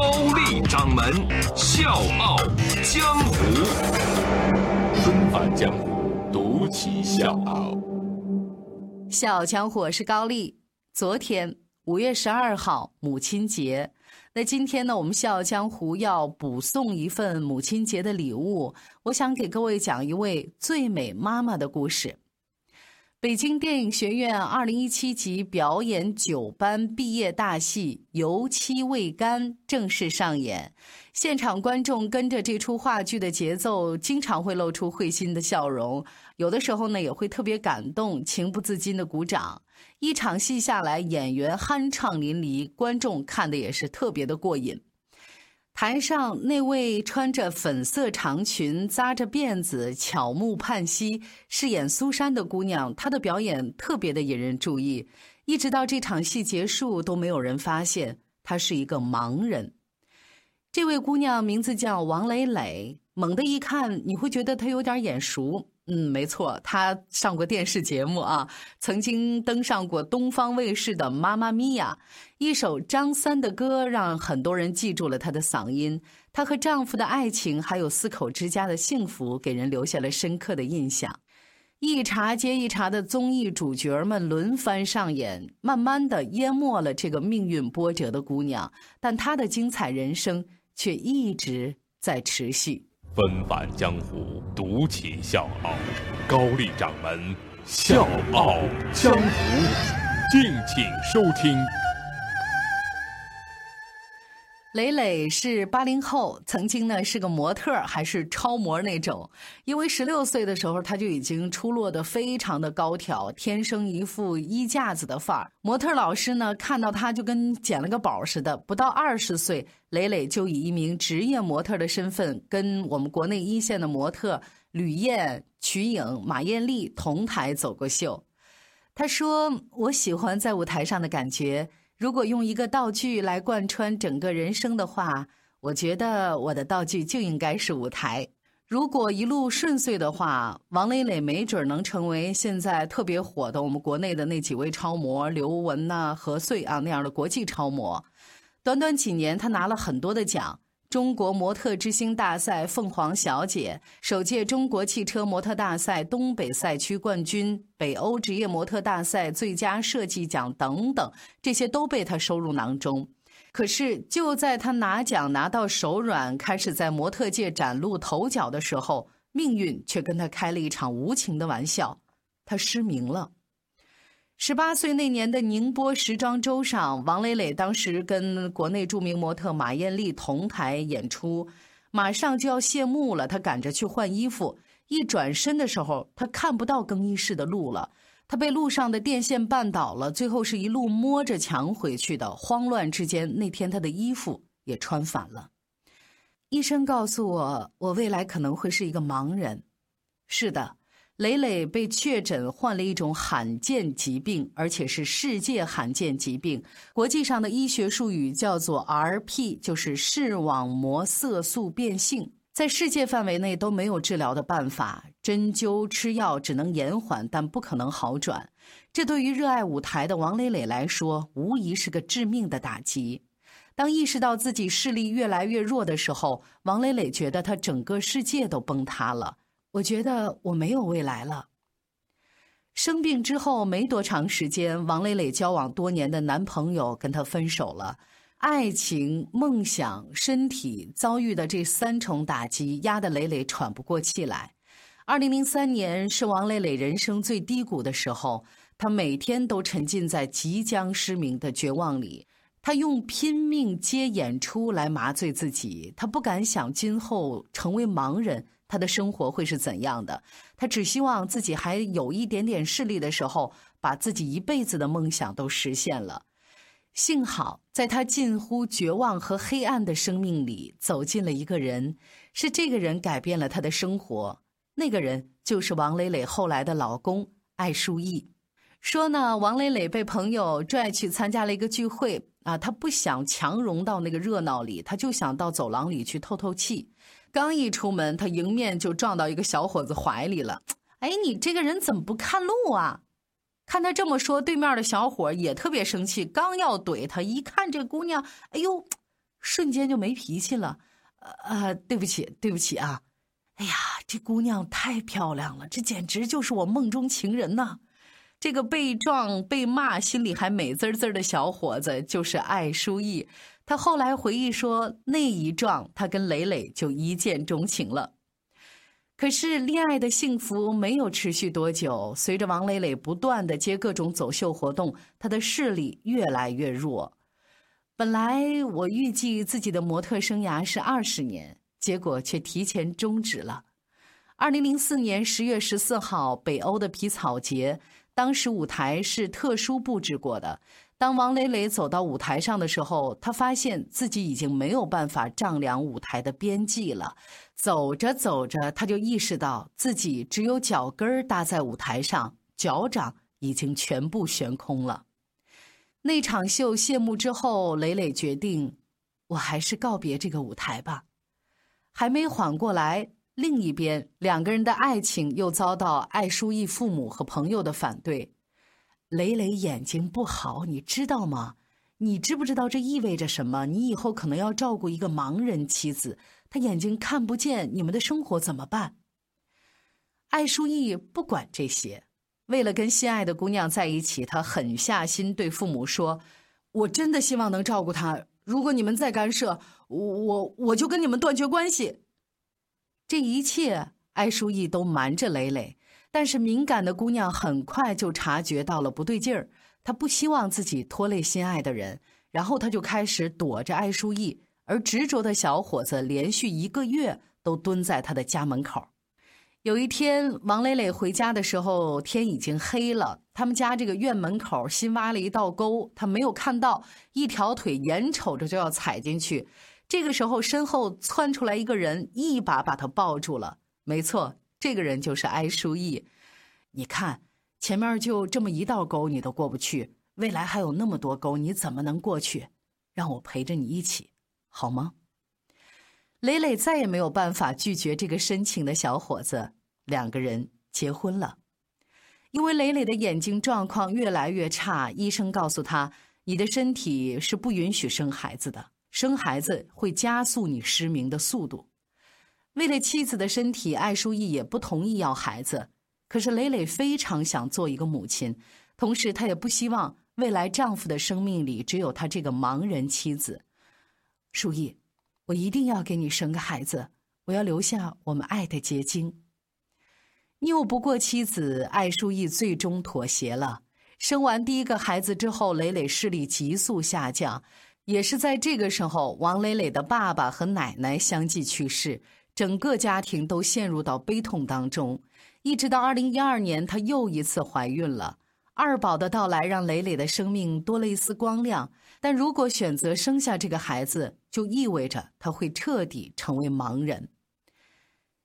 高丽掌门笑傲江湖，重返江湖，独骑笑傲。笑傲江湖我是高丽。昨天五月十二号母亲节，那今天呢，我们笑傲江湖要补送一份母亲节的礼物。我想给各位讲一位最美妈妈的故事。北京电影学院二零一七级表演九班毕业大戏《油漆未干》正式上演，现场观众跟着这出话剧的节奏，经常会露出会心的笑容，有的时候呢也会特别感动，情不自禁的鼓掌。一场戏下来，演员酣畅淋漓，观众看的也是特别的过瘾。台上那位穿着粉色长裙、扎着辫子、巧目盼兮饰演苏珊的姑娘，她的表演特别的引人注意。一直到这场戏结束，都没有人发现她是一个盲人。这位姑娘名字叫王蕾蕾，猛地一看，你会觉得她有点眼熟。嗯，没错，她上过电视节目啊，曾经登上过东方卫视的《妈妈咪呀》，一首张三的歌让很多人记住了她的嗓音。她和丈夫的爱情，还有四口之家的幸福，给人留下了深刻的印象。一茬接一茬的综艺主角们轮番上演，慢慢的淹没了这个命运波折的姑娘，但她的精彩人生却一直在持续。纷返江湖，独起笑傲。高丽掌门笑傲江湖，敬请收听。磊磊是八零后，曾经呢是个模特，还是超模那种。因为十六岁的时候，他就已经出落的非常的高挑，天生一副衣架子的范儿。模特老师呢看到他就跟捡了个宝似的。不到二十岁，磊磊就以一名职业模特的身份，跟我们国内一线的模特吕燕、瞿颖、马艳丽同台走过秀。他说：“我喜欢在舞台上的感觉。”如果用一个道具来贯穿整个人生的话，我觉得我的道具就应该是舞台。如果一路顺遂的话，王磊磊没准能成为现在特别火的我们国内的那几位超模刘雯呐、何穗啊那样的国际超模。短短几年，他拿了很多的奖。中国模特之星大赛凤凰小姐，首届中国汽车模特大赛东北赛区冠军，北欧职业模特大赛最佳设计奖等等，这些都被他收入囊中。可是就在他拿奖拿到手软，开始在模特界崭露头角的时候，命运却跟他开了一场无情的玩笑，他失明了。十八岁那年的宁波时装周上，王磊磊当时跟国内著名模特马艳丽同台演出，马上就要谢幕了，他赶着去换衣服，一转身的时候，他看不到更衣室的路了，他被路上的电线绊倒了，最后是一路摸着墙回去的。慌乱之间，那天他的衣服也穿反了。医生告诉我，我未来可能会是一个盲人。是的。磊磊被确诊患了一种罕见疾病，而且是世界罕见疾病。国际上的医学术语叫做 RP，就是视网膜色素变性。在世界范围内都没有治疗的办法，针灸、吃药只能延缓，但不可能好转。这对于热爱舞台的王磊磊来说，无疑是个致命的打击。当意识到自己视力越来越弱的时候，王磊磊觉得他整个世界都崩塌了。我觉得我没有未来了。生病之后没多长时间，王磊磊交往多年的男朋友跟她分手了。爱情、梦想、身体遭遇的这三重打击，压得磊磊喘不过气来。二零零三年是王磊磊人生最低谷的时候，他每天都沉浸在即将失明的绝望里。他用拼命接演出来麻醉自己，他不敢想今后成为盲人。他的生活会是怎样的？他只希望自己还有一点点视力的时候，把自己一辈子的梦想都实现了。幸好，在他近乎绝望和黑暗的生命里，走进了一个人，是这个人改变了他的生活。那个人就是王磊磊后来的老公艾书义。说呢，王磊磊被朋友拽去参加了一个聚会啊，他不想强融到那个热闹里，他就想到走廊里去透透气。刚一出门，他迎面就撞到一个小伙子怀里了。哎，你这个人怎么不看路啊？看他这么说，对面的小伙也特别生气，刚要怼他，一看这姑娘，哎呦，瞬间就没脾气了。呃，对不起，对不起啊！哎呀，这姑娘太漂亮了，这简直就是我梦中情人呐！这个被撞、被骂、心里还美滋滋的小伙子，就是艾书义。他后来回忆说，那一撞，他跟磊磊就一见钟情了。可是恋爱的幸福没有持续多久，随着王磊磊不断的接各种走秀活动，他的视力越来越弱。本来我预计自己的模特生涯是二十年，结果却提前终止了。二零零四年十月十四号，北欧的皮草节，当时舞台是特殊布置过的。当王磊磊走到舞台上的时候，他发现自己已经没有办法丈量舞台的边际了。走着走着，他就意识到自己只有脚跟儿搭在舞台上，脚掌已经全部悬空了。那场秀谢幕之后，磊磊决定，我还是告别这个舞台吧。还没缓过来，另一边两个人的爱情又遭到艾书义父母和朋友的反对。磊磊眼睛不好，你知道吗？你知不知道这意味着什么？你以后可能要照顾一个盲人妻子，他眼睛看不见，你们的生活怎么办？艾书义不管这些，为了跟心爱的姑娘在一起，他狠下心对父母说：“我真的希望能照顾她。如果你们再干涉，我我我就跟你们断绝关系。”这一切，艾书义都瞒着磊磊。但是敏感的姑娘很快就察觉到了不对劲儿，她不希望自己拖累心爱的人，然后她就开始躲着艾书义，而执着的小伙子连续一个月都蹲在他的家门口。有一天，王磊磊回家的时候，天已经黑了，他们家这个院门口新挖了一道沟，他没有看到，一条腿眼瞅着就要踩进去，这个时候身后窜出来一个人，一把把他抱住了。没错。这个人就是艾书义，你看前面就这么一道沟，你都过不去，未来还有那么多沟，你怎么能过去？让我陪着你一起，好吗？磊磊再也没有办法拒绝这个深情的小伙子，两个人结婚了。因为磊磊的眼睛状况越来越差，医生告诉他：“你的身体是不允许生孩子的，生孩子会加速你失明的速度。”为了妻子的身体，艾淑义也不同意要孩子。可是磊磊非常想做一个母亲，同时她也不希望未来丈夫的生命里只有她这个盲人妻子。淑义，我一定要给你生个孩子，我要留下我们爱的结晶。拗不过妻子，艾淑义最终妥协了。生完第一个孩子之后，磊磊视力急速下降，也是在这个时候，王磊磊的爸爸和奶奶相继去世。整个家庭都陷入到悲痛当中，一直到二零一二年，她又一次怀孕了。二宝的到来让磊磊的生命多了一丝光亮，但如果选择生下这个孩子，就意味着他会彻底成为盲人。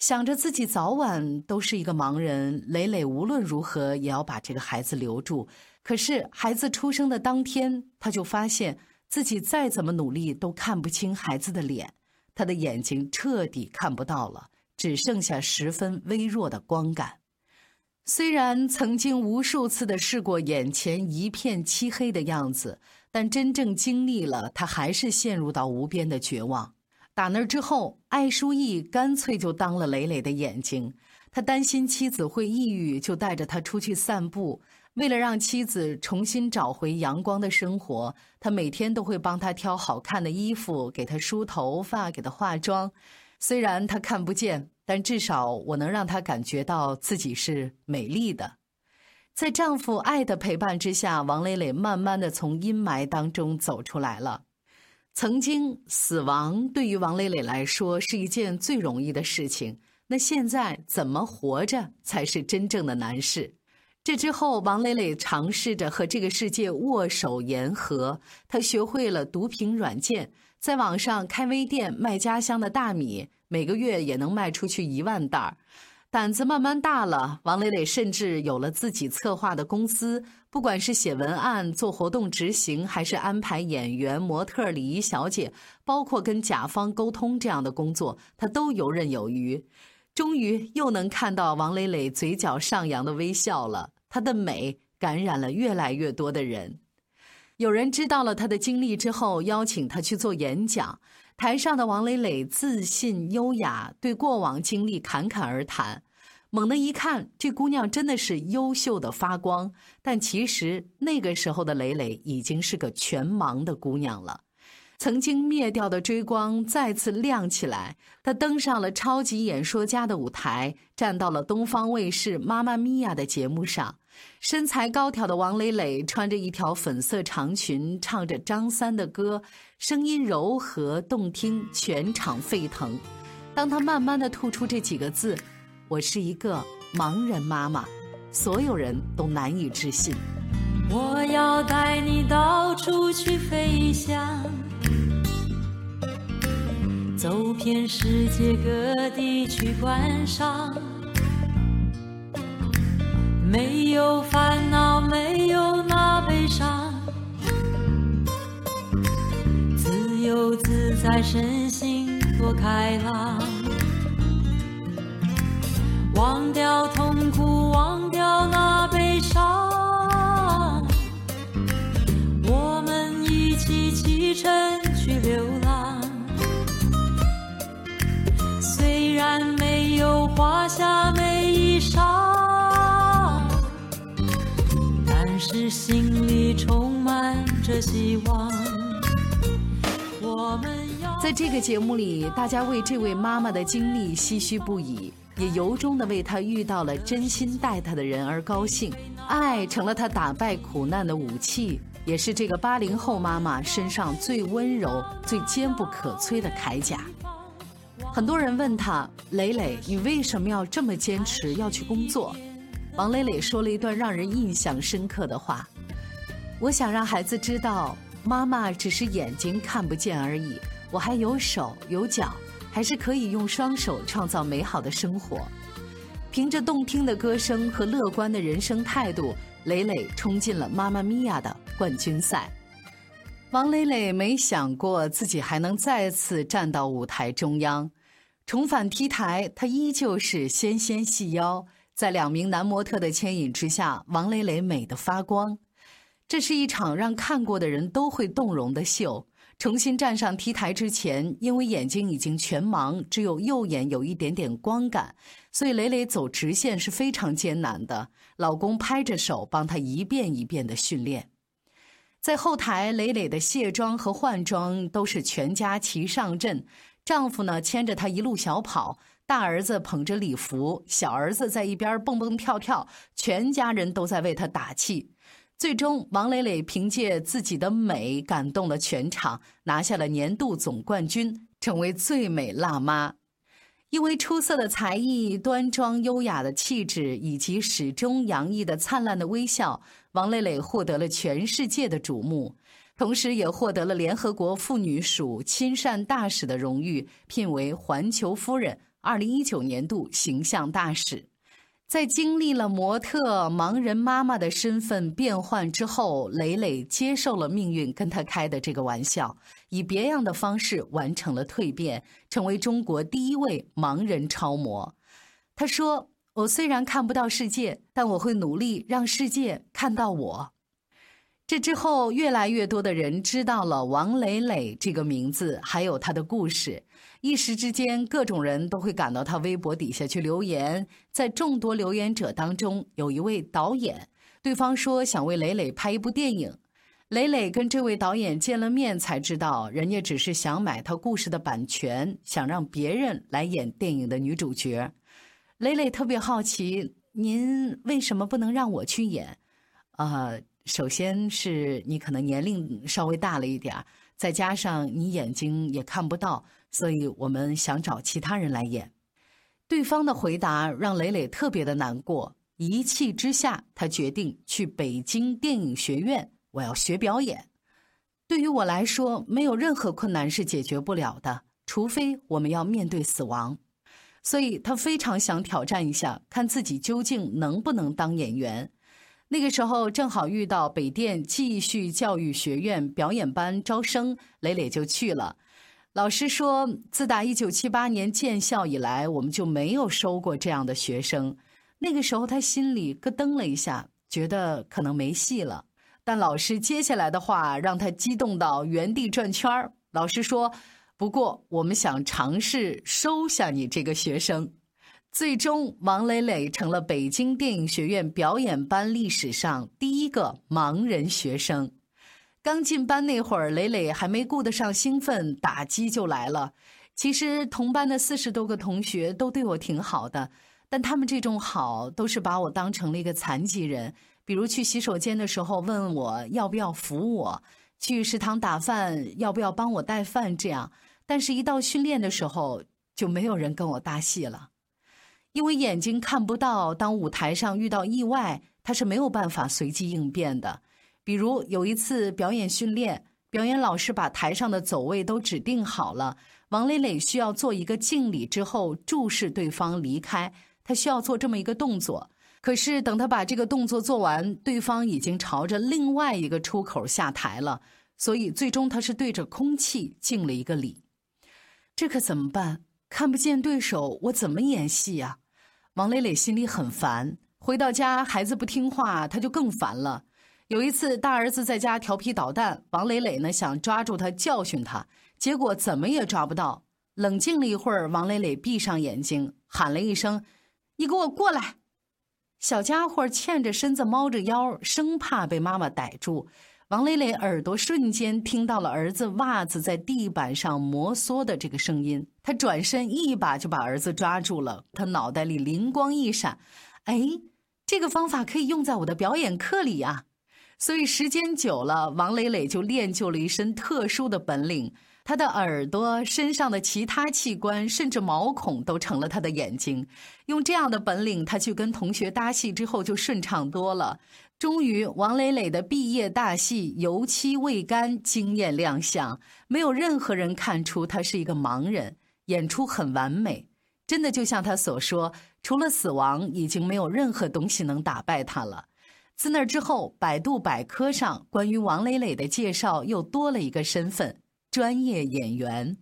想着自己早晚都是一个盲人，磊磊无论如何也要把这个孩子留住。可是孩子出生的当天，他就发现自己再怎么努力都看不清孩子的脸。他的眼睛彻底看不到了，只剩下十分微弱的光感。虽然曾经无数次的试过眼前一片漆黑的样子，但真正经历了，他还是陷入到无边的绝望。打那之后，艾书义干脆就当了磊磊的眼睛。他担心妻子会抑郁，就带着他出去散步。为了让妻子重新找回阳光的生活，他每天都会帮她挑好看的衣服，给她梳头发，给她化妆。虽然她看不见，但至少我能让她感觉到自己是美丽的。在丈夫爱的陪伴之下，王磊磊慢慢的从阴霾当中走出来了。曾经，死亡对于王磊磊来说是一件最容易的事情，那现在怎么活着才是真正的难事。这之后，王磊磊尝试着和这个世界握手言和。他学会了毒品软件，在网上开微店卖家乡的大米，每个月也能卖出去一万袋儿。胆子慢慢大了，王磊磊甚至有了自己策划的公司。不管是写文案、做活动执行，还是安排演员、模特、礼仪小姐，包括跟甲方沟通这样的工作，他都游刃有余。终于又能看到王磊磊嘴角上扬的微笑了，她的美感染了越来越多的人。有人知道了她的经历之后，邀请她去做演讲。台上的王磊磊自信优雅，对过往经历侃侃而谈。猛地一看，这姑娘真的是优秀的发光。但其实那个时候的磊磊已经是个全盲的姑娘了。曾经灭掉的追光再次亮起来，他登上了超级演说家的舞台，站到了东方卫视《妈妈咪呀》的节目上。身材高挑的王磊磊穿着一条粉色长裙，唱着张三的歌，声音柔和动听，全场沸腾。当他慢慢的吐出这几个字：“我是一个盲人妈妈”，所有人都难以置信。我要带你到处去飞翔。走遍世界各地去观赏，没有烦恼，没有那悲伤，自由自在，身心多开朗，着希望。我们要在这个节目里，大家为这位妈妈的经历唏嘘不已，也由衷的为她遇到了真心待她的人而高兴。爱成了她打败苦难的武器，也是这个八零后妈妈身上最温柔、最坚不可摧的铠甲。很多人问他：“磊磊，你为什么要这么坚持要去工作？”王磊磊说了一段让人印象深刻的话：“我想让孩子知道，妈妈只是眼睛看不见而已，我还有手有脚，还是可以用双手创造美好的生活。”凭着动听的歌声和乐观的人生态度，磊磊冲进了《妈妈咪呀》的冠军赛。王磊磊没想过自己还能再次站到舞台中央。重返 T 台，她依旧是纤纤细腰，在两名男模特的牵引之下，王磊磊美得发光。这是一场让看过的人都会动容的秀。重新站上 T 台之前，因为眼睛已经全盲，只有右眼有一点点光感，所以磊磊走直线是非常艰难的。老公拍着手帮她一遍一遍的训练。在后台，磊磊的卸妆和换装都是全家齐上阵。丈夫呢牵着她一路小跑，大儿子捧着礼服，小儿子在一边蹦蹦跳跳，全家人都在为她打气。最终，王磊磊凭借自己的美感动了全场，拿下了年度总冠军，成为最美辣妈。因为出色的才艺、端庄优雅的气质以及始终洋溢的灿烂的微笑，王磊磊获得了全世界的瞩目。同时，也获得了联合国妇女署亲善大使的荣誉，聘为环球夫人二零一九年度形象大使。在经历了模特、盲人妈妈的身份变换之后，磊磊接受了命运跟他开的这个玩笑，以别样的方式完成了蜕变，成为中国第一位盲人超模。他说：“我虽然看不到世界，但我会努力让世界看到我。”这之后，越来越多的人知道了王磊磊这个名字，还有他的故事。一时之间，各种人都会赶到他微博底下去留言。在众多留言者当中，有一位导演，对方说想为磊磊拍一部电影。磊磊跟这位导演见了面，才知道人家只是想买他故事的版权，想让别人来演电影的女主角。磊磊特别好奇，您为什么不能让我去演？啊？首先是你可能年龄稍微大了一点再加上你眼睛也看不到，所以我们想找其他人来演。对方的回答让磊磊特别的难过，一气之下，他决定去北京电影学院，我要学表演。对于我来说，没有任何困难是解决不了的，除非我们要面对死亡。所以他非常想挑战一下，看自己究竟能不能当演员。那个时候正好遇到北电继续教育学院表演班招生，磊磊就去了。老师说，自打一九七八年建校以来，我们就没有收过这样的学生。那个时候，他心里咯噔了一下，觉得可能没戏了。但老师接下来的话让他激动到原地转圈儿。老师说：“不过，我们想尝试收下你这个学生。”最终，王磊磊成了北京电影学院表演班历史上第一个盲人学生。刚进班那会儿，磊磊还没顾得上兴奋，打击就来了。其实，同班的四十多个同学都对我挺好的。但他们这种好，都是把我当成了一个残疾人。比如去洗手间的时候，问我要不要扶我；去食堂打饭，要不要帮我带饭。这样，但是，一到训练的时候，就没有人跟我搭戏了，因为眼睛看不到。当舞台上遇到意外，他是没有办法随机应变的。比如有一次表演训练，表演老师把台上的走位都指定好了，王磊磊需要做一个敬礼之后，注视对方离开。他需要做这么一个动作，可是等他把这个动作做完，对方已经朝着另外一个出口下台了，所以最终他是对着空气敬了一个礼。这可怎么办？看不见对手，我怎么演戏呀？王磊磊心里很烦。回到家，孩子不听话，他就更烦了。有一次，大儿子在家调皮捣蛋，王磊磊呢想抓住他教训他，结果怎么也抓不到。冷静了一会儿，王磊磊闭上眼睛，喊了一声。你给我过来！小家伙欠着身子，猫着腰，生怕被妈妈逮住。王磊磊耳朵瞬间听到了儿子袜子在地板上摩挲的这个声音，他转身一把就把儿子抓住了。他脑袋里灵光一闪，哎，这个方法可以用在我的表演课里呀！所以时间久了，王磊磊就练就了一身特殊的本领。他的耳朵、身上的其他器官，甚至毛孔都成了他的眼睛。用这样的本领，他去跟同学搭戏之后就顺畅多了。终于，王磊磊的毕业大戏《油漆未干》惊艳亮相，没有任何人看出他是一个盲人，演出很完美。真的就像他所说，除了死亡，已经没有任何东西能打败他了。自那之后，百度百科上关于王磊磊的介绍又多了一个身份。专业演员，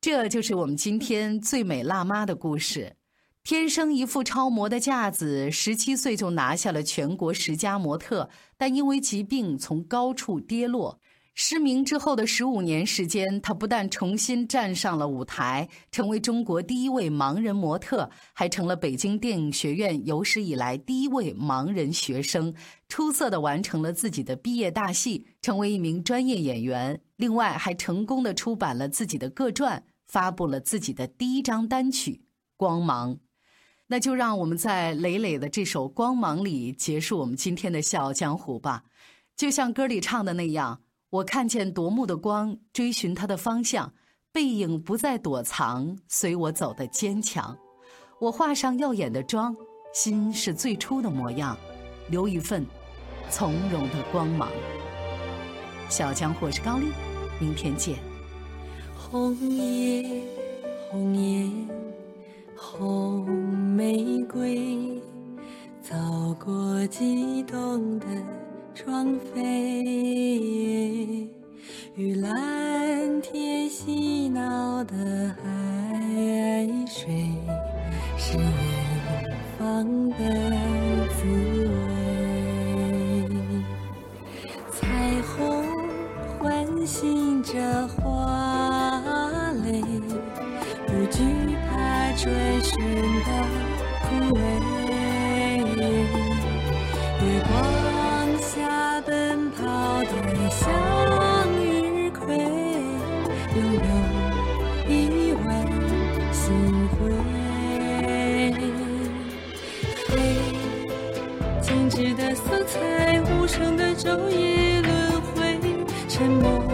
这就是我们今天最美辣妈的故事。天生一副超模的架子，十七岁就拿下了全国十佳模特，但因为疾病从高处跌落。失明之后的十五年时间，她不但重新站上了舞台，成为中国第一位盲人模特，还成了北京电影学院有史以来第一位盲人学生，出色的完成了自己的毕业大戏，成为一名专业演员。另外，还成功的出版了自己的个传，发布了自己的第一张单曲《光芒》。那就让我们在磊磊的这首《光芒》里结束我们今天的《笑傲江湖》吧，就像歌里唱的那样。我看见夺目的光，追寻它的方向，背影不再躲藏，随我走的坚强。我画上耀眼的妆，心是最初的模样，留一份从容的光芒。小江或是高丽，明天见。红叶，红叶，红玫瑰，走过激动的。窗飞，与蓝天嬉闹的海水，是远方的滋沉默。